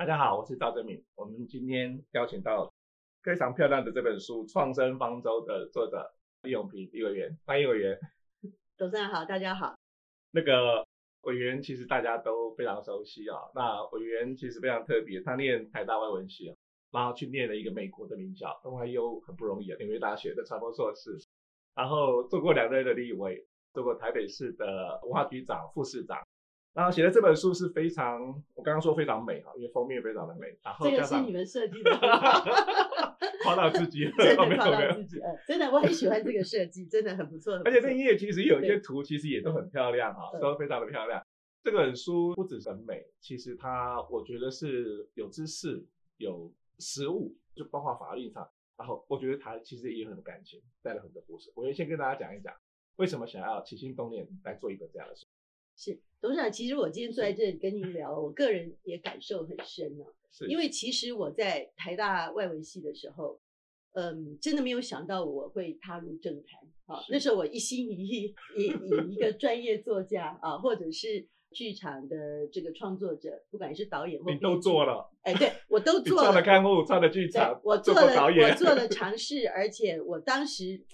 大家好，我是赵正敏。我们今天邀请到非常漂亮的这本书《创生方舟》的作者李永平李委员，欢迎委员。董事长好，大家好。那个委员其实大家都非常熟悉啊、哦。那委员其实非常特别，他念台大外文系，然后去念了一个美国的名校，东海优很不容易啊，纽约大学的传播硕士，然后做过两任的立委，做过台北市的文化局长、副市长。然后写的这本书是非常，我刚刚说非常美哈，因为封面非常的美。然后这个是你们设计的，夸到自己，真的 夸到自己，嗯，真的我很喜欢这个设计，真的很不错。而且这一页其实有一些图，其实也都很漂亮哈，都非常的漂亮。这本书不只是很美，其实它我觉得是有知识、有实物，就包括法律上。然后我觉得它其实也有很多感情，带了很多故事。我先跟大家讲一讲，为什么想要起心动念来做一本这样的书。是董事长，其实我今天坐在这里跟您聊，我个人也感受很深呢、啊。是，因为其实我在台大外文系的时候，嗯，真的没有想到我会踏入政坛啊。那时候我一心一意以以一个专业作家啊，或者是剧场的这个创作者，不管是导演或你都做了，哎，对我都做了，创了刊物，唱了剧场，我做了导演，我做了 尝试，而且我当时。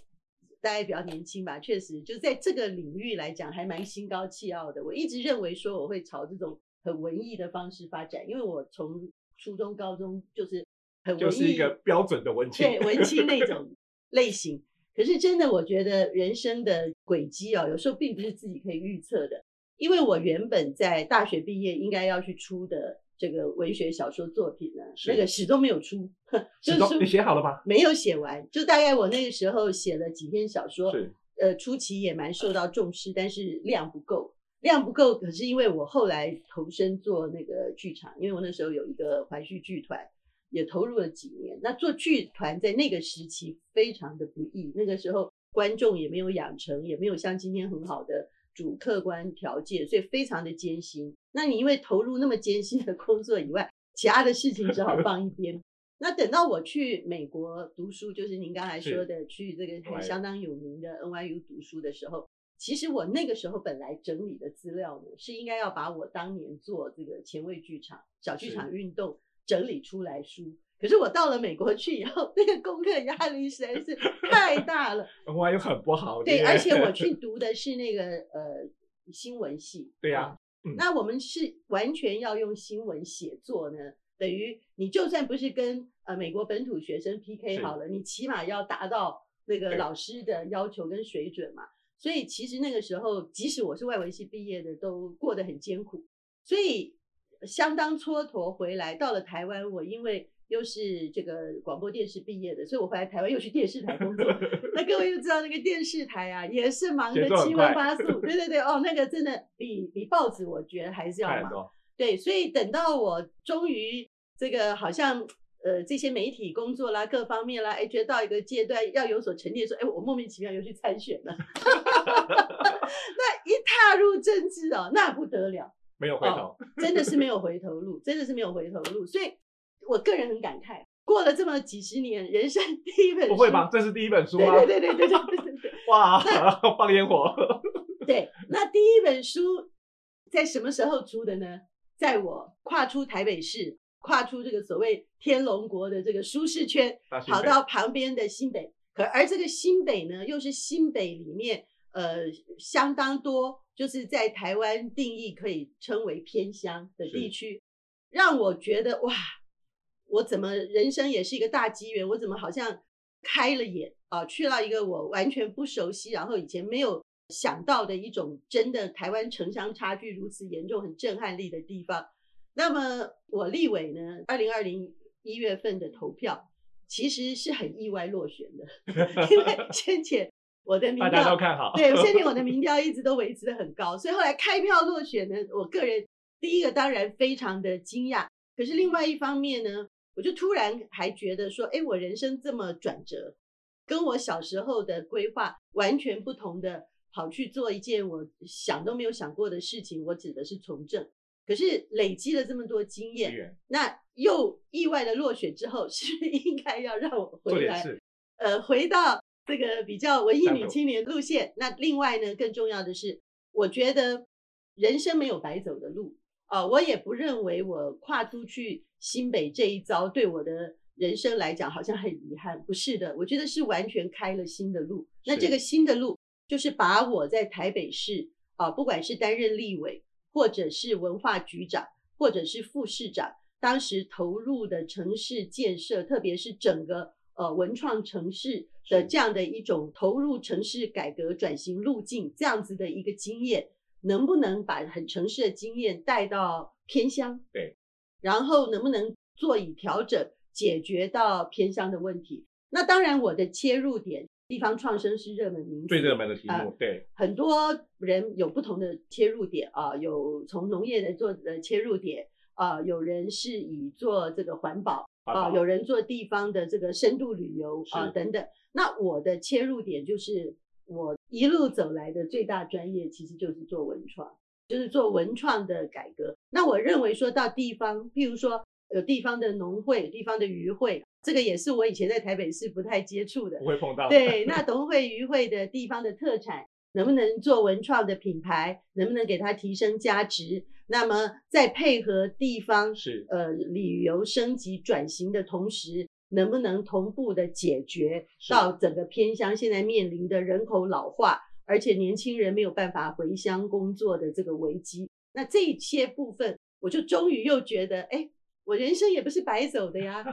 大家比较年轻吧，确实就在这个领域来讲，还蛮心高气傲的。我一直认为说我会朝这种很文艺的方式发展，因为我从初中、高中就是很文艺，就是一个标准的文青，对文青那 种类型。可是真的，我觉得人生的轨迹哦，有时候并不是自己可以预测的。因为我原本在大学毕业应该要去出的。这个文学小说作品呢，那个始终没有出，始终你写好了吗？没有写完，就大概我那个时候写了几篇小说，是呃，初期也蛮受到重视，但是量不够，量不够。可是因为我后来投身做那个剧场，因为我那时候有一个怀旭剧团，也投入了几年。那做剧团在那个时期非常的不易，那个时候观众也没有养成，也没有像今天很好的。主客观条件，所以非常的艰辛。那你因为投入那么艰辛的工作以外，其他的事情只好放一边。那等到我去美国读书，就是您刚才说的去这个相当有名的 NYU 读书的时候，其实我那个时候本来整理的资料呢，是应该要把我当年做这个前卫剧场、小剧场运动整理出来书。可是我到了美国去以后，那个功课压力实在是太大了。NYU 很不好。对，而且我去 读的是那个呃新闻系。对呀、啊嗯。那我们是完全要用新闻写作呢，等于你就算不是跟呃美国本土学生 PK 好了，你起码要达到那个老师的要求跟水准嘛。所以其实那个时候，即使我是外文系毕业的，都过得很艰苦。所以相当蹉跎回来，到了台湾，我因为。又是这个广播电视毕业的，所以我回来台湾又去电视台工作。那各位又知道那个电视台啊，也是忙得七荤八 素。对对对，哦，那个真的比比报纸我觉得还是要忙。对，所以等到我终于这个好像呃这些媒体工作啦，各方面啦，哎，觉得到一个阶段要有所沉淀，说哎，我莫名其妙又去参选了。那一踏入政治哦，那不得了，没有回头，哦，真的是没有回头路，真的是没有回头路，所以。我个人很感慨，过了这么几十年，人生第一本书不会吧？这是第一本书吗？对对对对对对对 对！哇，放烟火！对，那第一本书在什么时候出的呢？在我跨出台北市，跨出这个所谓天龙国的这个舒适圈，跑到旁边的新北。可而这个新北呢，又是新北里面呃相当多，就是在台湾定义可以称为偏乡的地区，让我觉得哇。我怎么人生也是一个大机缘？我怎么好像开了眼啊，去到一个我完全不熟悉，然后以前没有想到的一种真的台湾城乡差距如此严重、很震撼力的地方。那么我立委呢，二零二零一月份的投票其实是很意外落选的，因为 先前我的民调大家都看好，对，先前我的民 调一直都维持的很高，所以后来开票落选呢，我个人第一个当然非常的惊讶，可是另外一方面呢。我就突然还觉得说，哎，我人生这么转折，跟我小时候的规划完全不同的，跑去做一件我想都没有想过的事情。我指的是从政，可是累积了这么多经验，那又意外的落选之后，是不是应该要让我回来，呃，回到这个比较文艺女青年路线？那另外呢，更重要的是，我觉得人生没有白走的路，啊、呃，我也不认为我跨出去新北这一遭对我的人生来讲好像很遗憾。不是的，我觉得是完全开了新的路。那这个新的路就是把我在台北市啊、呃，不管是担任立委，或者是文化局长，或者是副市长，当时投入的城市建设，特别是整个。呃，文创城市的这样的一种投入城市改革转型路径，这样子的一个经验，能不能把很城市的经验带到偏乡？对，然后能不能做以调整，解决到偏乡的问题？那当然，我的切入点，地方创生是热门名词，最热门的题目。呃、对，很多人有不同的切入点啊，有从农业的做的切入点啊，有人是以做这个环保。啊，有人做地方的这个深度旅游啊等等，那我的切入点就是我一路走来的最大专业其实就是做文创，就是做文创的改革。那我认为说到地方，譬如说有地方的农会、地方的渔会，这个也是我以前在台北市不太接触的，不会碰到。对，那农会、渔会的地方的特产，能不能做文创的品牌，能不能给它提升价值？那么，在配合地方是呃旅游升级转型的同时，能不能同步的解决到整个偏乡现在面临的人口老化，而且年轻人没有办法回乡工作的这个危机？那这一些部分，我就终于又觉得，哎，我人生也不是白走的呀。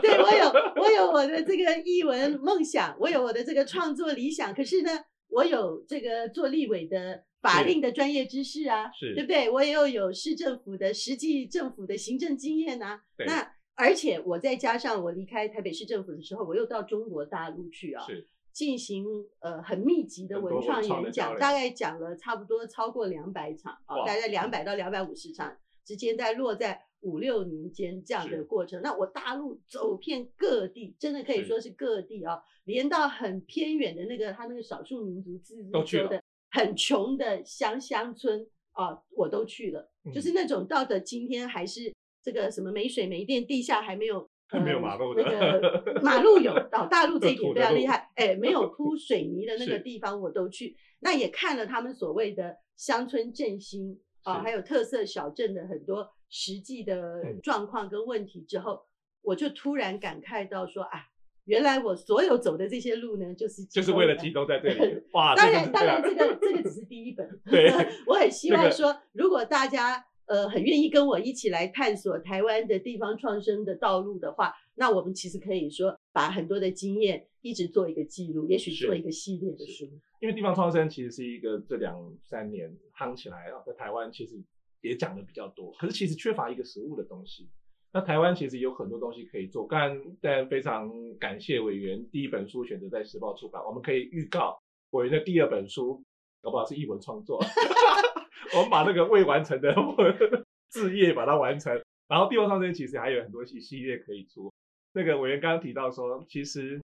对，我有我有我的这个译文梦想，我有我的这个创作理想，可是呢，我有这个做立委的。法令的专业知识啊，是对不对？我也有有市政府的实际政府的行政经验啊。那而且我再加上我离开台北市政府的时候，我又到中国大陆去啊，是。进行呃很密集的文创演讲，大概讲了差不多超过两百场啊，大概两百。到两百五十场之间，在落在五六年间这样的过程。那我大陆走遍各地，真的可以说是各地啊，连到很偏远的那个他那个少数民族自治州的。很穷的乡乡村啊，我都去了，嗯，就是那种到的今天还是这个什么没水没电，地下还没有还没有马路的，那个马路有，到大陆 这一点非常厉害，哎，没有 铺水泥的那个地方我都去，那也看了他们所谓的乡村振兴啊，还有特色小镇的很多实际的状况跟问题之后，我就突然感慨到说啊。原来我所有走的这些路呢，就是就是为了集中在这里。哇，当然当然，这个这个只是第一本。对，我很希望说，如果大家呃很愿意跟我一起来探索台湾的地方创生的道路的话，那我们其实可以说把很多的经验一直做一个记录，也许做一个系列的书。因为地方创生其实是一个这两三年夯起来啊，在台湾其实也讲的比较多，可是其实缺乏一个实物的东西。那台湾其实有很多东西可以做，但但非常感谢委员第一本书选择在时报出版，我们可以预告委员的第二本书，搞不好是译文创作，我们把那个未完成的 置业把它完成，然后地方创生其实还有很多系系列可以出。那个委员刚刚提到说，其实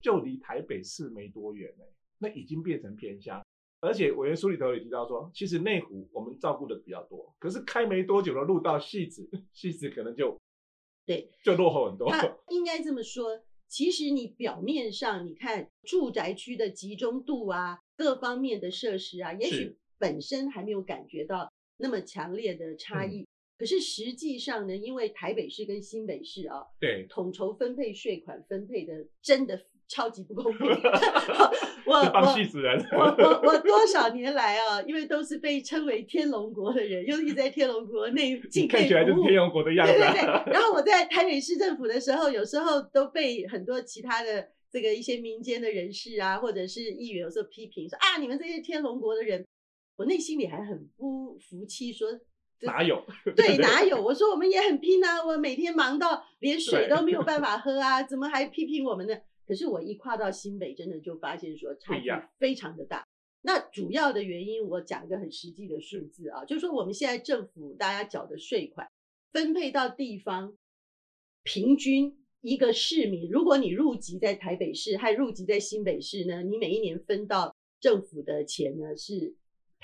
就离台北市没多远呢，那已经变成偏乡，而且委员书里头也提到说，其实内湖我们照顾的比较多，可是开没多久的路到汐止，汐止可能就。对，就落后很多。应该这么说，其实你表面上你看住宅区的集中度啊，各方面的设施啊，也许本身还没有感觉到那么强烈的差异。嗯、可是实际上呢，因为台北市跟新北市啊，对，统筹分配税款分配的真的。超级不公平！我 我我我我多少年来啊，因为都是被称为天龙国的人，又一直在天龙国内看起来就是天龙国的样子。对对对。然后我在台北市政府的时候，有时候都被很多其他的这个一些民间的人士啊，或者是议员有时候批评说啊，你们这些天龙国的人，我内心里还很不服气，说哪有？对，哪有？我说我们也很拼啊，我每天忙到连水都没有办 法喝啊，怎么还批评我们呢？可是我一跨到新北，真的就发现说差距非常的大。那主要的原因，我讲一个很实际的数字啊，就是说我们现在政府大家缴的税款分配到地方，平均一个市民，如果你入籍在台北市，还入籍在新北市呢，你每一年分到政府的钱呢是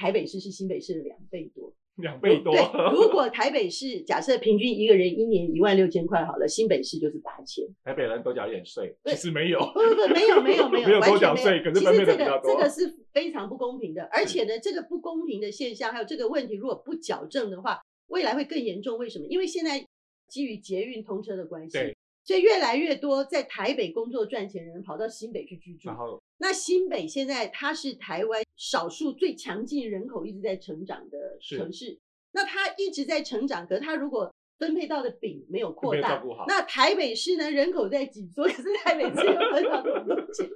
台北市是新北市的两倍多。两倍多。对，如果台北市假设平均一个人一年一万六千块好了，新北市就是八千。台北人多缴一点税，其实没有。不不不，没有 没有没有，没有多缴税，可是分配的比较多。这个这个是非常不公平的，而且呢，这个不公平的现象还有这个问题，如果不矫正的话，未来会更严重。为什么？因为现在基于捷运通车的关系，对，所以越来越多在台北工作赚钱的人跑到新北去居住。然后，那新北现在它是台湾少数最强劲人口一直在成长的城市。那它一直在成长，可是它如果分配到的饼没有扩大，那台北市呢，人口在紧缩，可是台北市又分到很多钱。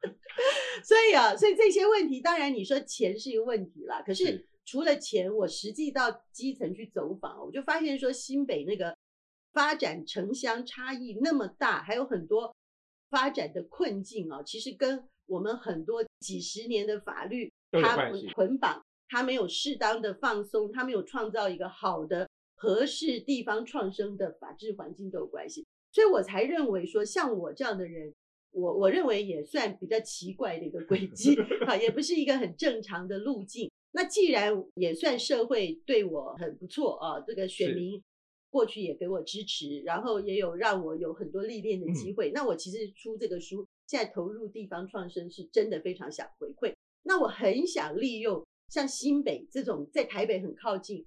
所以啊，所以这些问题，当然你说钱是一个问题啦。可是除了钱，我实际到基层去走访，我就发现说新北那个发展城乡差异那么大，还有很多发展的困境啊，其实跟我们很多几十年的法律它捆绑。它没有适当的放松，它没有创造一个好的、合适地方创生的法治环境都有关系，所以我才认为说，像我这样的人，我我认为也算比较奇怪的一个轨 迹啊，也不是一个很正常的路径。那既然也算社会对我很不错啊，这个选民过去也给我支持，然后也有让我有很多历练的机会。嗯、那我其实出这个书，现在投入地方创生，是真的非常想回馈。那我很想利用。像新北这种在台北很靠近，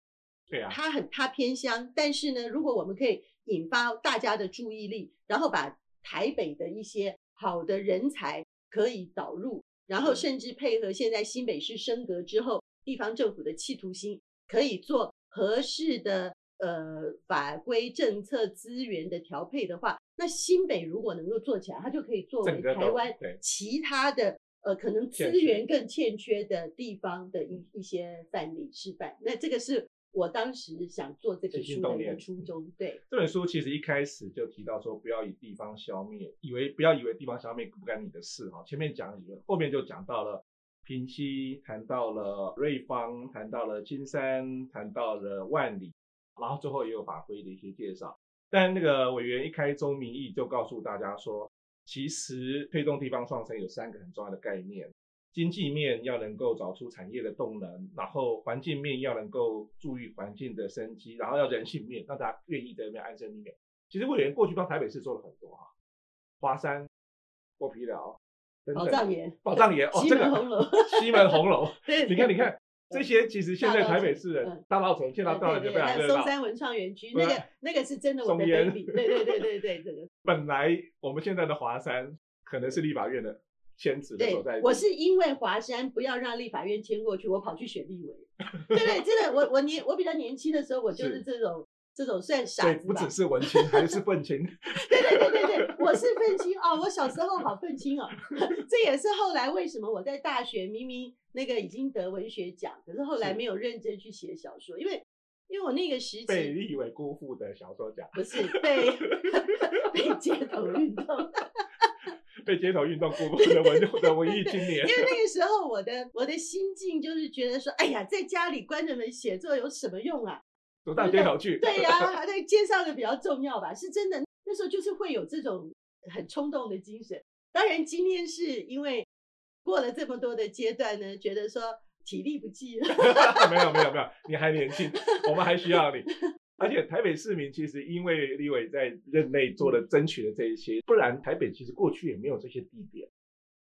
对啊，它很它偏乡，但是呢，如果我们可以引发大家的注意力，然后把台北的一些好的人才可以导入，然后甚至配合现在新北市升格之后，地方政府的企图心，可以做合适的呃法规政策资源的调配的话，那新北如果能够做起来，它就可以作为台湾其他的。呃，可能资源更欠缺的地方的一一些范例示范，那这个是我当时想做这本书的一个初衷。对，这本书其实一开始就提到说，不要以地方消灭，以为不要以为地方消灭不干你的事哈。前面讲一个，后面就讲到了平溪，谈到了瑞芳，谈到了金山，谈到了万里，然后最后也有法规的一些介绍。但那个委员一开宗明义就告诉大家说。其实推动地方创生有三个很重要的概念：经济面要能够找出产业的动能，然后环境面要能够注意环境的生机，然后要人性面让大家愿意在那边安身立命。其实委员过去帮台北市做了很多哈，华山、剥皮寮、宝藏岩、宝藏岩哦，西门红楼、西门红楼，对，你看，你看。这些其实现在台北市人大稻埕见到到了就非常热闹。松山文创园区那个那个是真的我的 baby，对对对对对，这个。本来我们现在的华山可能是立法院的迁址的所在地。我是因为华山不要让立法院迁过去，我跑去选立委。对对，真的，我我年我比较年轻的时候，我就是这种这种算傻子。不只是文青，还是愤青。对对对对对，我是愤青哦，我小时候好愤青哦。这也是后来为什么我在大学明明。那个已经得文学奖，可是后来没有认真去写小说，因为因为我那个时期被立为辜负的小说家，不是被 被街头运动，被街头运动辜负的文的文艺青年。因为那个时候我的我的心境就是觉得说，哎呀，在家里关着门写作有什么用啊？走大街小去。对 呀、啊，还在街上的比较重要吧？是真的，那时候就是会有这种很冲动的精神。当然，今天是因为。过了这么多的阶段呢，觉得说体力不济了。没有没有没 有，你还年轻，我们还需要你。而且台北市民其实因为立委在任内做了争取的这一些，不然台北其实过去也没有这些地点。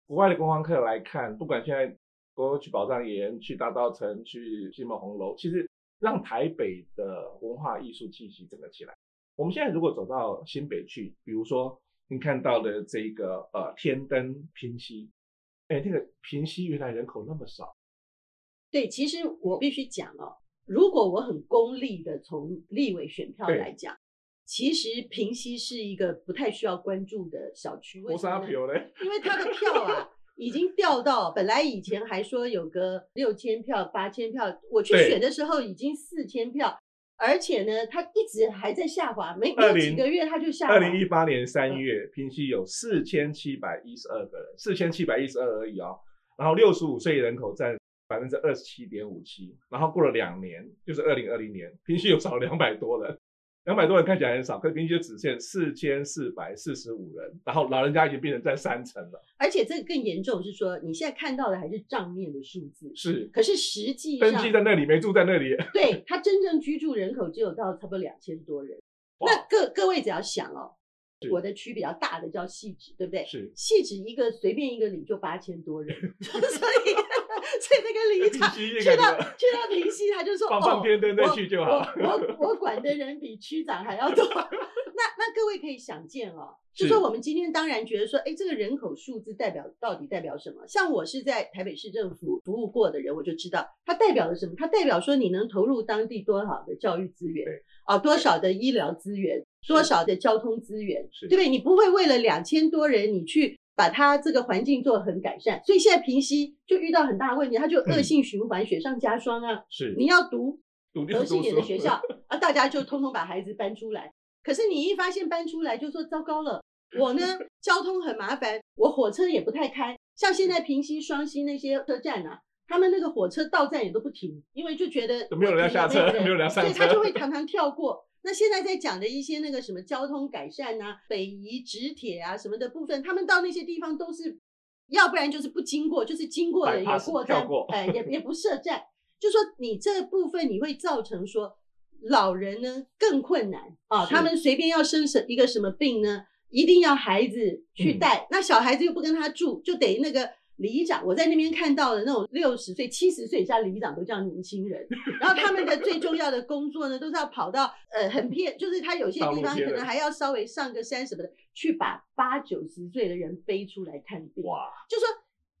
国外的观光客来看，不管现在过去宝藏岩、去大稻埕、去西门红楼，其实让台北的文化艺术气息整个起来。我们现在如果走到新北去，比如说你看到的这个呃天灯平溪。哎，那个平溪原来人口那么少。对，其实我必须讲哦，如果我很功利的从立委选票来讲，其实平溪是一个不太需要关注的小区。为啥票嘞？因为他的票啊，已经掉到本来以前还说有个六千票、八千票，我去选的时候已经四千票。而且呢，它一直还在下滑，没没有几个月它就下滑。二零一八年三月，嗯、平溪有四千七百一十二个人，四千七百一十二而已哦。然后六十五岁人口占百分之二十七点五七。然后过了两年，就是二零二零年，平溪又少了两百多人。两百多人看起来很少，可是平均就只限四千四百四十五人，然后老人家已经变成在三成了。而且这个更严重是说，你现在看到的还是账面的数字，是，可是实际登记在那里，没住在那里。对，他真正居住人口只有到差不多两千多人。那各各位只要想哦。我的区比较大的叫细致，对不对？是细致一个随便一个里就八千多人，所以 所以那个里长去到去到平溪，他就说 放放天灯再去就好。我我我管的人比区长还要多。那那各位可以想见哦，就说我们今天当然觉得说，哎，这个人口数字代表到底代表什么？像我是在台北市政府服务过的人，我就知道它代表了什么。它代表说你能投入当地多少的教育资源啊，多少的医疗资源。多少的交通资源，对不对？你不会为了两千多人，你去把它这个环境做很改善。所以现在平溪就遇到很大的问题，它就恶性循环，雪上加霜啊。是，你要读德性点的学校 啊，大家就通通把孩子搬出来。可是你一发现搬出来，就说糟糕了，我呢 交通很麻烦，我火车也不太开。像现在平溪双溪那些车站啊，他们那个火车到站也都不停，因为就觉得没有人要下车，没有人要上车，所以他就会 常常跳过。那现在在讲的一些那个什么交通改善啊，北移直铁啊什么的部分，他们到那些地方都是，要不然就是不经过，就是经过了也过站，哎，也也不设站，就说你这部分你会造成说老人呢更困难啊，他们随便要生什一个什么病呢，一定要孩子去带，嗯，那小孩子又不跟他住，就得那个。里长，我在那边看到的那种六十岁、七十岁以下里长都叫年轻人，然后他们的最重要的工作呢，都是要跑到呃很偏，就是他有些地方可能还要稍微上个山什么的，去把八九十岁的人背出来看病。哇，就说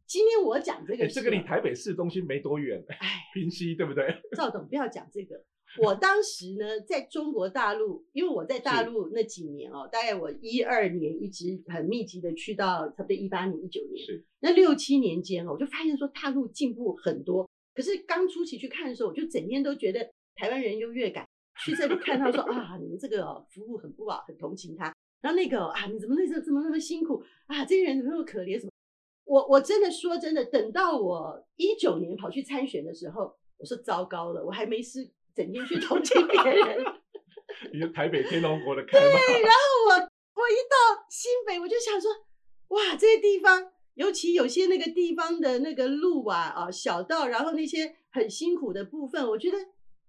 今天我讲这个、欸，这个离台北市中心没多远，哎，平西对不对？赵总不要讲这个。我当时呢，在中国大陆，因为我在大陆那几年哦，大概我一二年一直很密集的去到差不多一八年、一九年，是那六七年间哦，我就发现说大陆进步很多。可是刚初期去看的时候，我就整天都觉得台湾人优越感，去这里看到说 啊，你们这个、哦、服务很不好，很同情他。然后那个啊，你怎么那时候怎么那么辛苦啊？这些人怎么那么可怜？什么？我我真的说真的，等到我一九年跑去参选的时候，我说糟糕了，我还没试。整天去同情别人，你是台北天龙国的开吗？对，然后我我一到新北，我就想说，哇，这些地方，尤其有些那个地方的那个路啊啊小道，然后那些很辛苦的部分，我觉得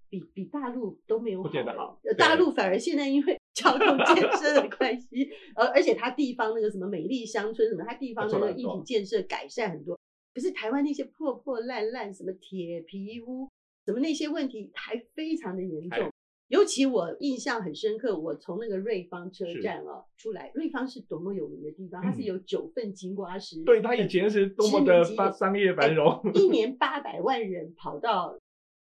比比大陆都没有好。不见得好。大陆反而现在因为交通建设的关系，而 而且它地方那个什么美丽乡村什么，它地方的那个一体建设改善很多。可是台湾那些破破烂烂，什么铁皮屋。什么那些问题还非常的严重，尤其我印象很深刻，我从那个瑞芳车站啊出来，瑞芳是多么有名的地方，嗯、它是有九份金瓜石，对，它以前是多么的商业繁荣，欸、一年八百万人跑到，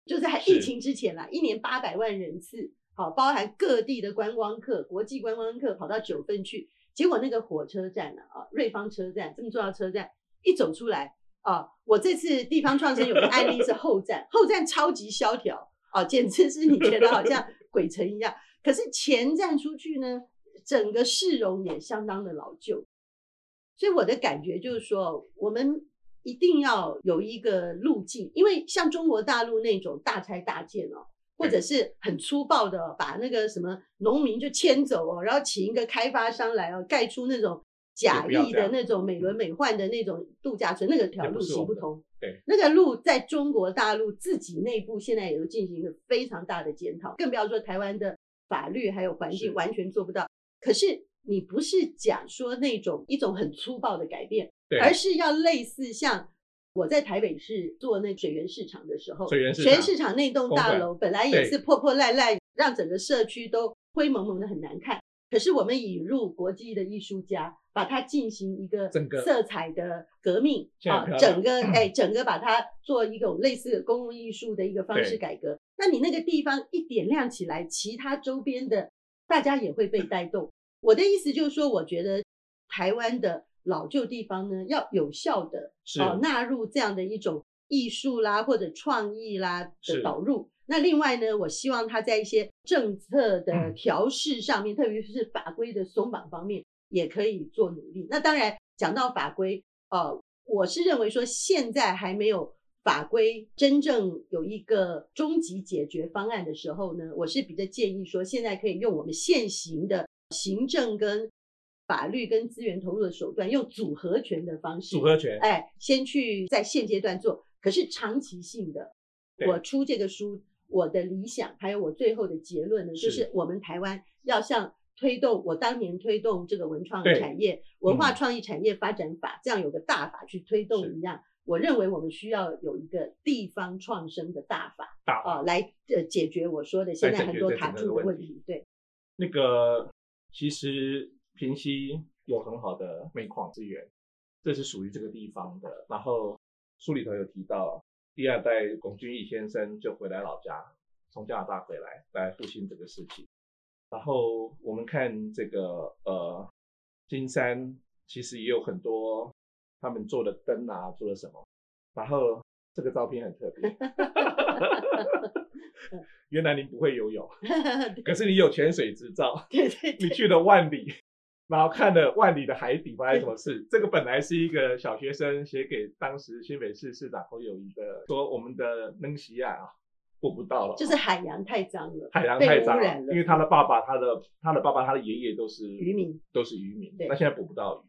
就在疫情之前啦，一年八百万人次，好，包含各地的观光客、国际观光客跑到九份去，结果那个火车站呢，啊，瑞芳车站这么重要车站，一走出来。啊、哦，我这次地方创生有个案例是后站，后站超级萧条啊，简直是你觉得好像鬼城一样。可是前站出去呢，整个市容也相当的老旧，所以我的感觉就是说，我们一定要有一个路径，因为像中国大陆那种大拆大建哦，或者是很粗暴的把那个什么农民就迁走哦，然后请一个开发商来哦，盖出那种。假意的那种美轮美奂的那种度假村，那个条路行不通。对，那个路在中国大陆自己内部现在也都进行一个非常大的检讨，更不要说台湾的法律还有环境完全做不到。可是你不是讲说那种一种很粗暴的改变，而是要类似像我在台北市做那水源市场的时候，水源市场那栋大楼本来也是破破烂烂，让整个社区都灰蒙蒙的很难看。可是我们引入国际的艺术家，把它进行一个整个色彩的革命啊，整个 哎，整个把它做一个类似的公共艺术的一个方式改革。那你那个地方一点亮起来，其他周边的大家也会被带动。我的意思就是说，我觉得台湾的老旧地方呢，要有效的啊纳入这样的一种艺术啦或者创意啦的导入。那另外呢，我希望他在一些政策的调试上面，嗯、特别是法规的松绑方面，也可以做努力。那当然讲到法规，呃，我是认为说现在还没有法规真正有一个终极解决方案的时候呢，我是比较建议说，现在可以用我们现行的行政跟法律跟资源投入的手段，用组合拳的方式，组合拳，哎，先去在现阶段做，可是长期性的，我出这个书，我的理想还有我最后的结论呢，就是我们台湾要像推动我当年推动这个文创产业、文化创意产业发展法、嗯、这样有个大法去推动一样，我认为我们需要有一个地方创生的大法，大法啊，来呃解决我说的现在很多卡住的问题。对，那个其实平溪有很好的煤矿资源，这是属于这个地方的。然后书里头有提到，第二代龚俊义先生就回来老家，从加拿大回来来复兴这个事情。然后我们看这个呃，金山其实也有很多他们做的灯啊，做了什么。然后这个照片很特别，原来您不会游泳，可是你有潜水执照，对对，对，你去了万里，然后看了万里的海底发生什么事。这个本来是一个小学生写给当时新北市市长侯友宜的，说我们的能西亚啊。过不到了，就是海洋太脏了，海洋太脏了，因为他的爸爸、他的他的爸爸、他的爷爷都是渔民，都是渔民，那现在捕不到鱼，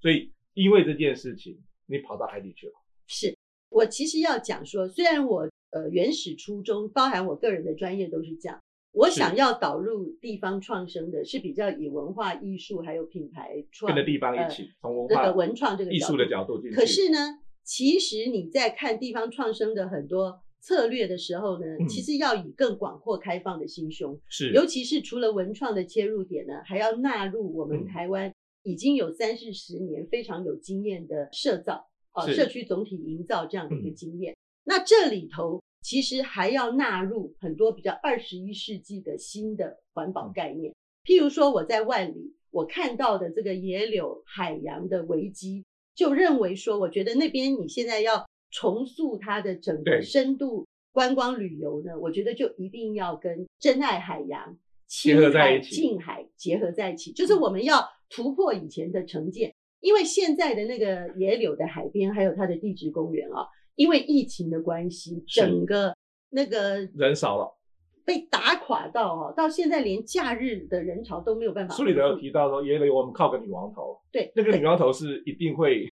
所以因为这件事情，你跑到海底去了。是我其实要讲说，虽然我呃原始初衷，包含我个人的专业都是这样，我想要导入地方创生的，是比较以文化艺术还有品牌创跟着地方一起，从文化那个文创这个艺术的角度进去。可是呢，其实你在看地方创生的很多。策略的时候呢，其实要以更广阔开放的心胸，是、嗯，尤其是除了文创的切入点呢，还要纳入我们台湾已经有三四十年非常有经验的社造啊，社区总体营造这样的一个经验。嗯、那这里头其实还要纳入很多比较二十一世纪的新的环保概念，譬如说我在万里我看到的这个野柳海洋的危机，就认为说，我觉得那边你现在要。重塑它的整个深度观光旅游呢，我觉得就一定要跟珍爱海洋、近海结合在一起，就是我们要突破以前的成见，因为现在的那个野柳的海边还有它的地质公园啊，因为疫情的关系，整个那个人少了，被打垮到哦，到现在连假日的人潮都没有办法。书里头有提到说，野柳我们靠个女王头，对，那个女王头是一定会。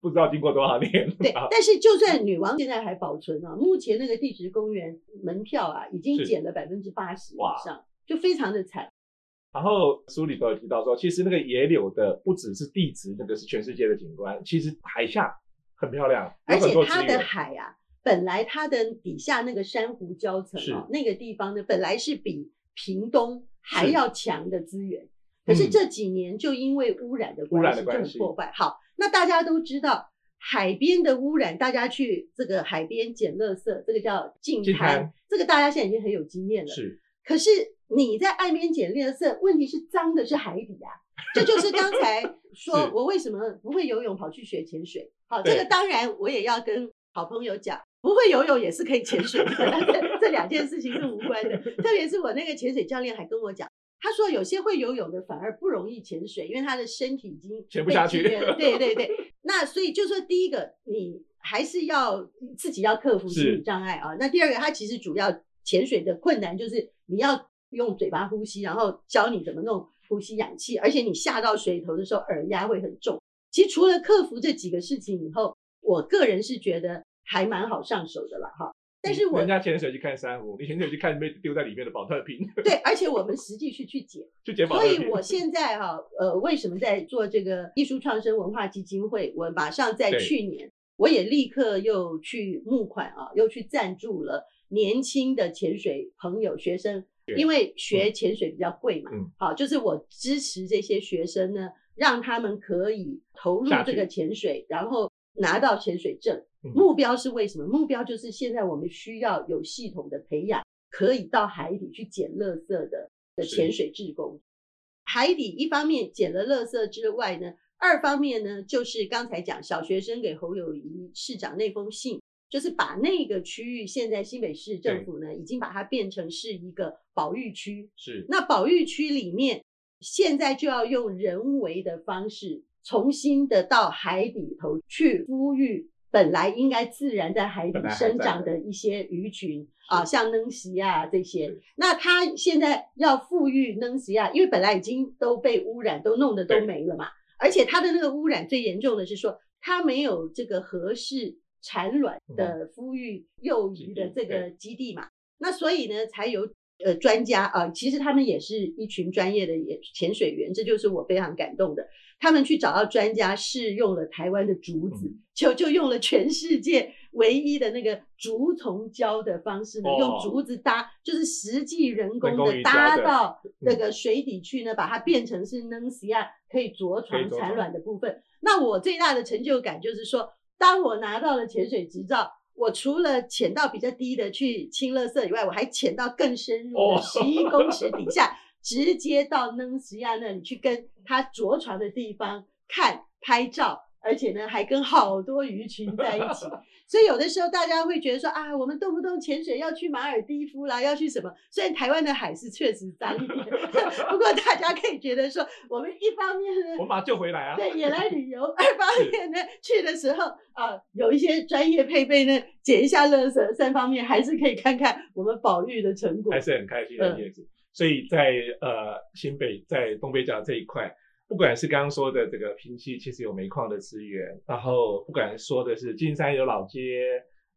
不知道经过多少年。对，但是就算女王现在还保存啊，目前那个地质公园门票啊，已经减了百分之八十以上，就非常的惨。然后书里头有提到说，其实那个野柳的不只是地质，那个是全世界的景观，其实海下很漂亮，而且它的海啊，本来它的底下那个珊瑚礁层啊，那个地方呢，本来是比屏东还要强的资源，可是这几年就因为污染的关系，就很破坏。好。那大家都知道海边的污染，大家去这个海边捡垃圾，这个叫净滩，这个大家现在已经很有经验了。是，可是你在岸边捡垃圾，问题是脏的是海底啊。这就是刚才 说我为什么不会游泳跑去学潜水。好，这个当然我也要跟好朋友讲，不会游泳也是可以潜水的，这 这两件事情是无关的。特别是我那个潜水教练还跟我讲。他说：“有些会游泳的反而不容易潜水，因为他的身体已经潜不下去。对对对，那所以就说第一个，你还是要自己要克服心理障碍啊。那第二个，他其实主要潜水的困难就是你要用嘴巴呼吸，然后教你怎么弄呼吸氧气，而且你下到水头的时候耳压会很重。其实除了克服这几个事情以后，我个人是觉得还蛮好上手的了哈。”但是我人家潜水去看珊瑚，你潜水去看被丢在里面的宝特瓶。对，而且我们实际去去捡，去捡宝特瓶。所以我现在哈、啊，呃，为什么在做这个艺术创生文化基金会？我马上在去年，我也立刻又去募款啊，又去赞助了年轻的潜水朋友学生，因为学潜水比较贵嘛。嗯。好，就是我支持这些学生呢，让他们可以投入这个潜水，然后拿到潜水证。目标是为什么？目标就是现在我们需要有系统的培养，可以到海底去捡垃圾的的潜水志工。海底一方面捡了垃圾之外呢，二方面呢就是刚才讲小学生给侯友谊市长那封信，就是把那个区域现在新北市政府呢已经把它变成是一个保育区。是。那保育区里面现在就要用人为的方式重新的到海底头去呼吁。本来应该自然在海底生长的一些鱼群啊，像嫩蠵啊这些，那它现在要富育嫩蠵啊，因为本来已经都被污染，都弄得都没了嘛。而且它的那个污染最严重的是说，它没有这个合适产卵的孵育幼鱼的这个基地嘛。那所以呢，才有呃专家啊，其实他们也是一群专业的也潜水员，这就是我非常感动的。他们去找到专家试用了台湾的竹子，就就用了全世界唯一的那个竹虫胶的方式呢，用竹子搭，就是实际人工的搭到那个水底去呢，把它变成是嫩蠵仔可以着床产卵的部分。那我最大的成就感就是说，当我拿到了潜水执照，我除了潜到比较低的去清垃圾以外，我还潜到更深入的十一公尺底下。直接到嫩西亚那里去，跟他着床的地方看拍照，而且呢还跟好多鱼群在一起。所以有的时候大家会觉得说啊，我们动不动潜水要去马尔地夫啦，要去什么？虽然台湾的海是确实脏一点，不过大家可以觉得说，我们一方面呢，我们把它救回来啊，对，也来旅游；二方面呢，去的时候啊，有一些专业配备呢，捡一下垃圾；三方面还是可以看看我们保育的成果，还是很开心的日子。嗯所以在呃新北在东北角这一块，不管是刚刚说的这个平溪，其实有煤矿的资源，然后不管说的是金山有老街，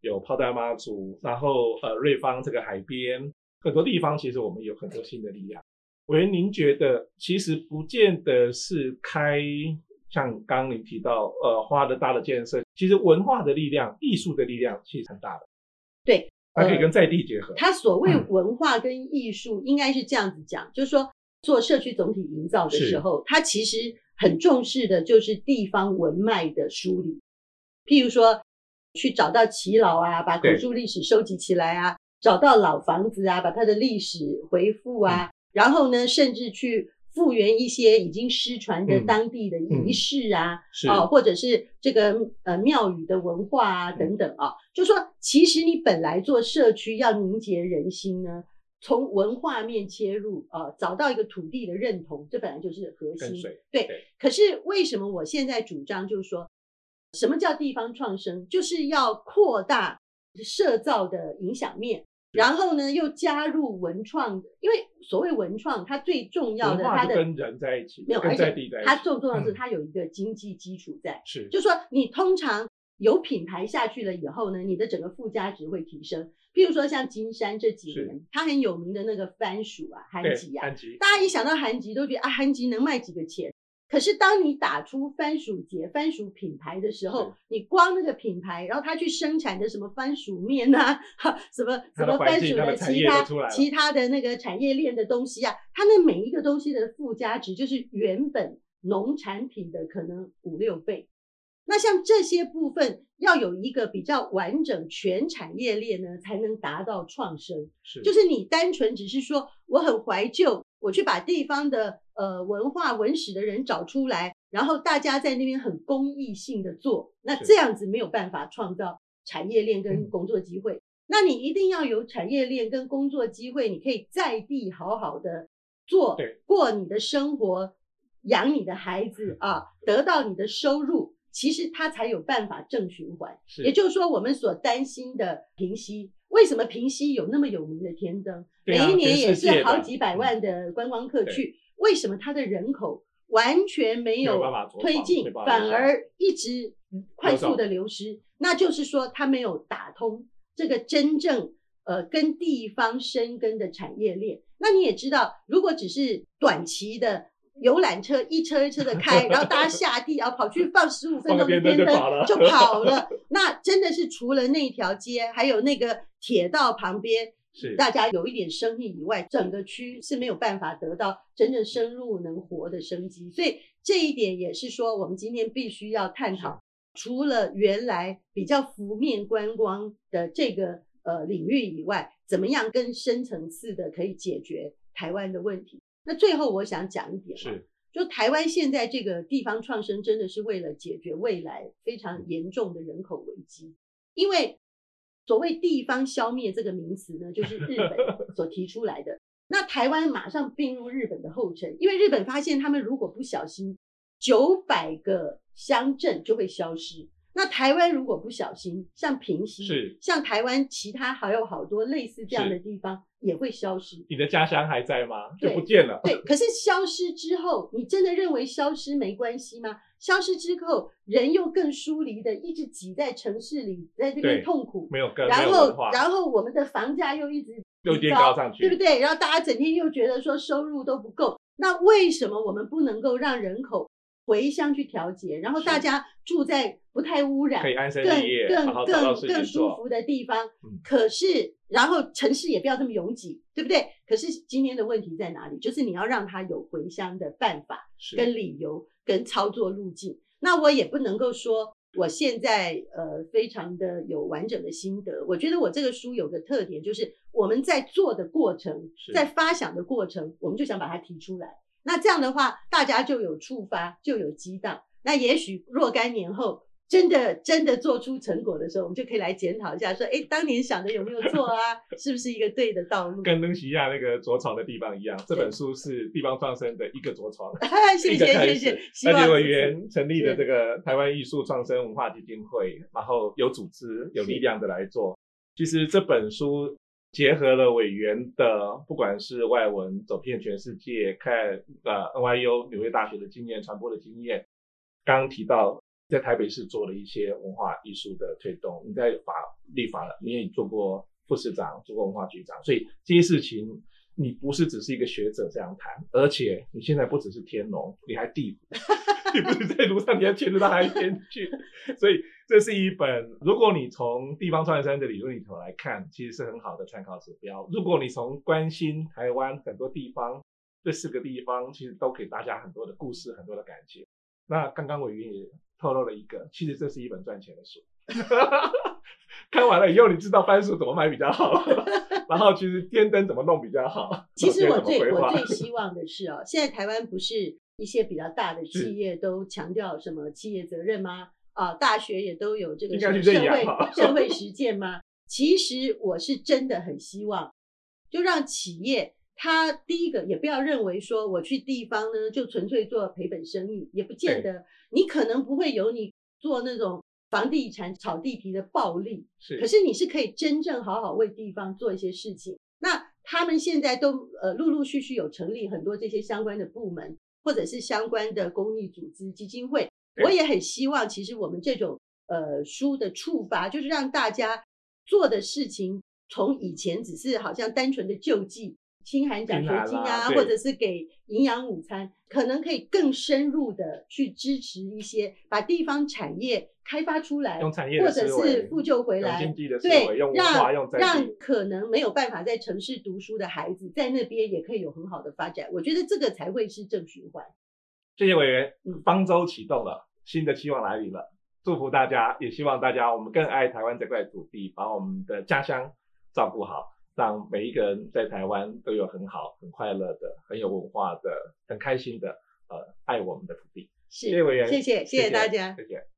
有炮弹妈祖，然后呃瑞芳这个海边，很多地方其实我们有很多新的力量。委员，您觉得其实不见得是开像刚刚您提到呃花的大的建设，其实文化的力量、艺术的力量其实很大的。对。它可以跟在地结合。它所谓文化跟艺术，应该是这样子讲，嗯、就是说做社区总体营造的时候，它其实很重视的就是地方文脉的梳理。譬如说，去找到耆老啊，把古树历史收集起来啊；找到老房子啊，把它的历史回复啊；嗯、然后呢，甚至去。复原一些已经失传的当地的仪式啊，啊、嗯嗯哦，或者是这个呃庙宇的文化啊等等啊，就说其实你本来做社区要凝结人心呢，从文化面切入呃，找到一个土地的认同，这本来就是核心。对，对。可是为什么我现在主张就是说，什么叫地方创生？就是要扩大社造的影响面。然后呢，又加入文创，因为所谓文创，它最重要的，它的跟人在一起，没有，而且它最重要的是它有一个经济基础在，是、嗯，就说你通常有品牌下去了以后呢，你的整个附加值会提升。譬如说像金山这几年，它很有名的那个番薯啊，韩吉啊，大家一想到韩吉都觉得啊，韩吉能卖几个钱？可是，当你打出番薯节、番薯品牌的时候，你光那个品牌，然后它去生产的什么番薯面啊，哈，什么什么番薯的其他其他的那个产业链的东西啊，它那每一个东西的附加值就是原本农产品的可能五六倍。那像这些部分要有一个比较完整全产业链呢，才能达到创生。是，就是你单纯只是说我很怀旧。我去把地方的呃文化文史的人找出来，然后大家在那边很公益性的做，那这样子没有办法创造产业链跟工作机会。嗯、那你一定要有产业链跟工作机会，你可以在地好好的做，过你的生活，养你的孩子啊，得到你的收入，其实它才有办法正循环。也就是说，我们所担心的平息。为什么平息有那么有名的天灯？每一年也是好几百万的观光客去。为什么它的人口完全没有推进，反而一直快速的流失？那就是说，它没有打通这个真正呃跟地方生根的产业链。那你也知道，如果只是短期的。游览车一车一车的开，然后大家下地，然后跑去放十五分钟的天灯就 跑了。那真的是除了那一条街，还有那个铁道旁边，是大家有一点生意以外，整个区是没有办法得到真正深入能活的生机。所以这一点也是说，我们今天必须要探讨，除了原来比较浮面观光的这个呃领域以外，怎么样更深层次的可以解决台湾的问题。那最后我想讲一点，是就台湾现在这个地方创生，真的是为了解决未来非常严重的人口危机。因为所谓地方消灭这个名词呢，就是日本 所提出来的。那台湾马上并入日本的后尘，因为日本发现他们如果不小心，九百个乡镇就会消失。那台湾如果不小心，像平溪，是像台湾其他还有好多类似这样的地方也会消失。你的家乡还在吗？就不见了。对，可是消失之后，你真的认为消失没关系吗？消失之后，人又更疏离的一直挤在城市里，在这边痛苦，没有更然后然后我们的房价又一直又垫高上去，对不对？然后大家整天又觉得说收入都不够，那为什么我们不能够让人口？回乡去调节，然后大家住在不太污染、可以安身立业、更更更更舒服的地方。嗯、可是，然后城市也不要这么拥挤，对不对？可是今天的问题在哪里？就是你要让他有回乡的办法、跟理由、跟操作路径。那我也不能够说我现在呃非常的有完整的心得。我觉得我这个书有个特点，就是我们在做的过程，在发想的过程，我们就想把它提出来。那这样的话，大家就有触发，就有激荡。那也许若干年后，真的真的做出成果的时候，我们就可以来检讨一下，说，哎，当年想的有没有错啊？是不是一个对的道路？跟登西亚那个着床的地方一样，这本书是地方创生的一个着床。谢谢谢谢。那叶委员成立的这个台湾艺术创生文化基金会，然后有组织、有力量的来做。其实这本书。结合了委员的，不管是外文走遍全世界，看呃 NYU 纽约大学的经验、传播的经验，刚刚提到在台北市做了一些文化艺术的推动，你在法立法了，你也做过副市长，做过文化局长，所以这些事情你不是只是一个学者这样谈，而且你现在不只是天龙，你还地府，你不是在路上，你还牵着到海边去，所以。这是一本，如果你从地方创业生的理论里头来看，其实是很好的参考指标。如果你从关心台湾很多地方，这四个地方其实都给大家很多的故事，很多的感觉。那刚刚我云也透露了一个，其实这是一本赚钱的书。看完了以后，你知道番薯怎么买比较好，然后其实天灯怎么弄比较好。其实我最我最 希望的是哦，现在台湾不是一些比较大的企业都强调什么企业责任吗？啊，大学也都有这个社会社 会实践吗？其实我是真的很希望，就让企业他第一个也不要认为说我去地方呢就纯粹做赔本生意，也不见得。你可能不会有你做那种房地产炒地皮的暴利，是。可是你是可以真正好好为地方做一些事情。那他们现在都呃陆陆续续有成立很多这些相关的部门，或者是相关的公益组织基金会。我也很希望，其实我们这种呃书的触发，就是让大家做的事情，从以前只是好像单纯的救济、清寒奖学金啊，或者是给营养午餐，可能可以更深入的去支持一些，把地方产业开发出来，用产业或者是复旧回来，对，让让可能没有办法在城市读书的孩子，在那边也可以有很好的发展。我觉得这个才会是正循环。谢谢委员，方舟启动了。新的希望来临了，祝福大家，也希望大家我们更爱台湾这块土地，把我们的家乡照顾好，让每一个人在台湾都有很好、很快乐的、很有文化的、很开心的呃爱我们的土地。谢谢委员，谢谢谢谢大家，谢谢。谢谢